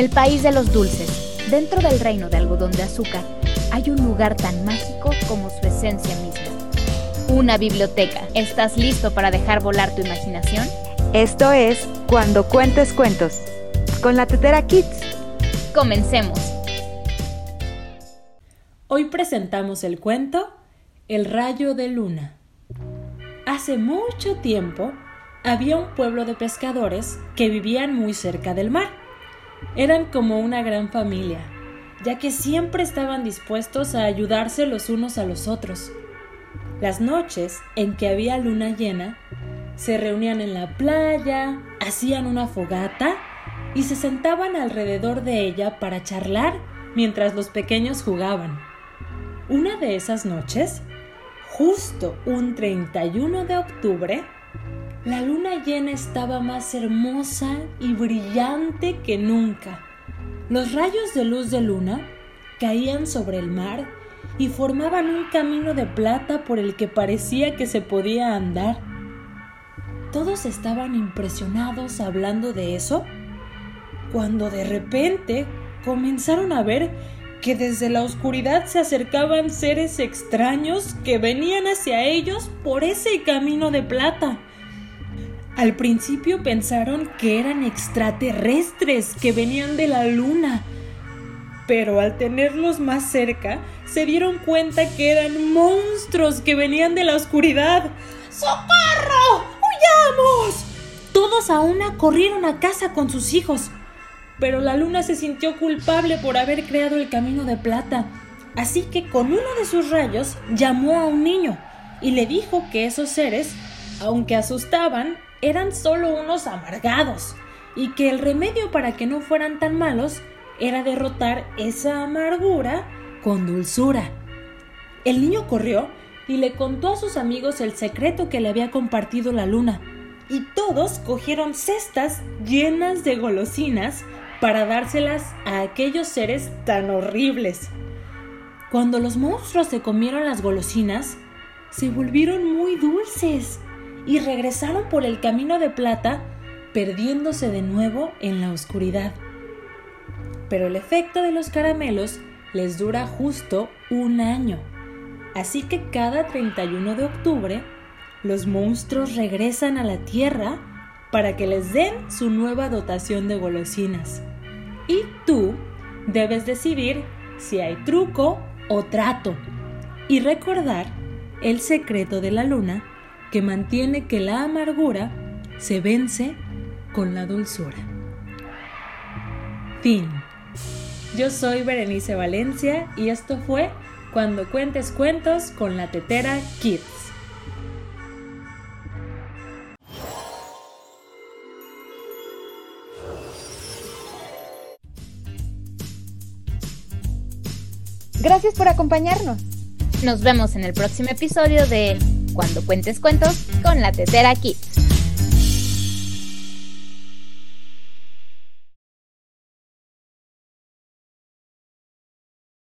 el país de los dulces, dentro del reino de algodón de azúcar, hay un lugar tan mágico como su esencia misma. Una biblioteca. ¿Estás listo para dejar volar tu imaginación? Esto es Cuando Cuentes Cuentos, con la Tetera Kids. Comencemos. Hoy presentamos el cuento El rayo de luna. Hace mucho tiempo había un pueblo de pescadores que vivían muy cerca del mar. Eran como una gran familia, ya que siempre estaban dispuestos a ayudarse los unos a los otros. Las noches en que había luna llena, se reunían en la playa, hacían una fogata y se sentaban alrededor de ella para charlar mientras los pequeños jugaban. Una de esas noches, justo un 31 de octubre, la luna llena estaba más hermosa y brillante que nunca. Los rayos de luz de luna caían sobre el mar y formaban un camino de plata por el que parecía que se podía andar. Todos estaban impresionados hablando de eso, cuando de repente comenzaron a ver que desde la oscuridad se acercaban seres extraños que venían hacia ellos por ese camino de plata. Al principio pensaron que eran extraterrestres que venían de la luna, pero al tenerlos más cerca se dieron cuenta que eran monstruos que venían de la oscuridad. ¡Socorro! ¡Huyamos! Todos a una corrieron a casa con sus hijos, pero la luna se sintió culpable por haber creado el camino de plata, así que con uno de sus rayos llamó a un niño y le dijo que esos seres, aunque asustaban, eran solo unos amargados y que el remedio para que no fueran tan malos era derrotar esa amargura con dulzura. El niño corrió y le contó a sus amigos el secreto que le había compartido la luna, y todos cogieron cestas llenas de golosinas para dárselas a aquellos seres tan horribles. Cuando los monstruos se comieron las golosinas, se volvieron muy dulces y regresaron por el camino de plata, perdiéndose de nuevo en la oscuridad. Pero el efecto de los caramelos les dura justo un año, así que cada 31 de octubre los monstruos regresan a la Tierra para que les den su nueva dotación de golosinas. Y tú debes decidir si hay truco o trato y recordar el secreto de la luna que mantiene que la amargura se vence con la dulzura. Fin. Yo soy Berenice Valencia y esto fue Cuando cuentes cuentos con la tetera Kids. Gracias por acompañarnos. Nos vemos en el próximo episodio de Cuando cuentes cuentos con la tetera Kids.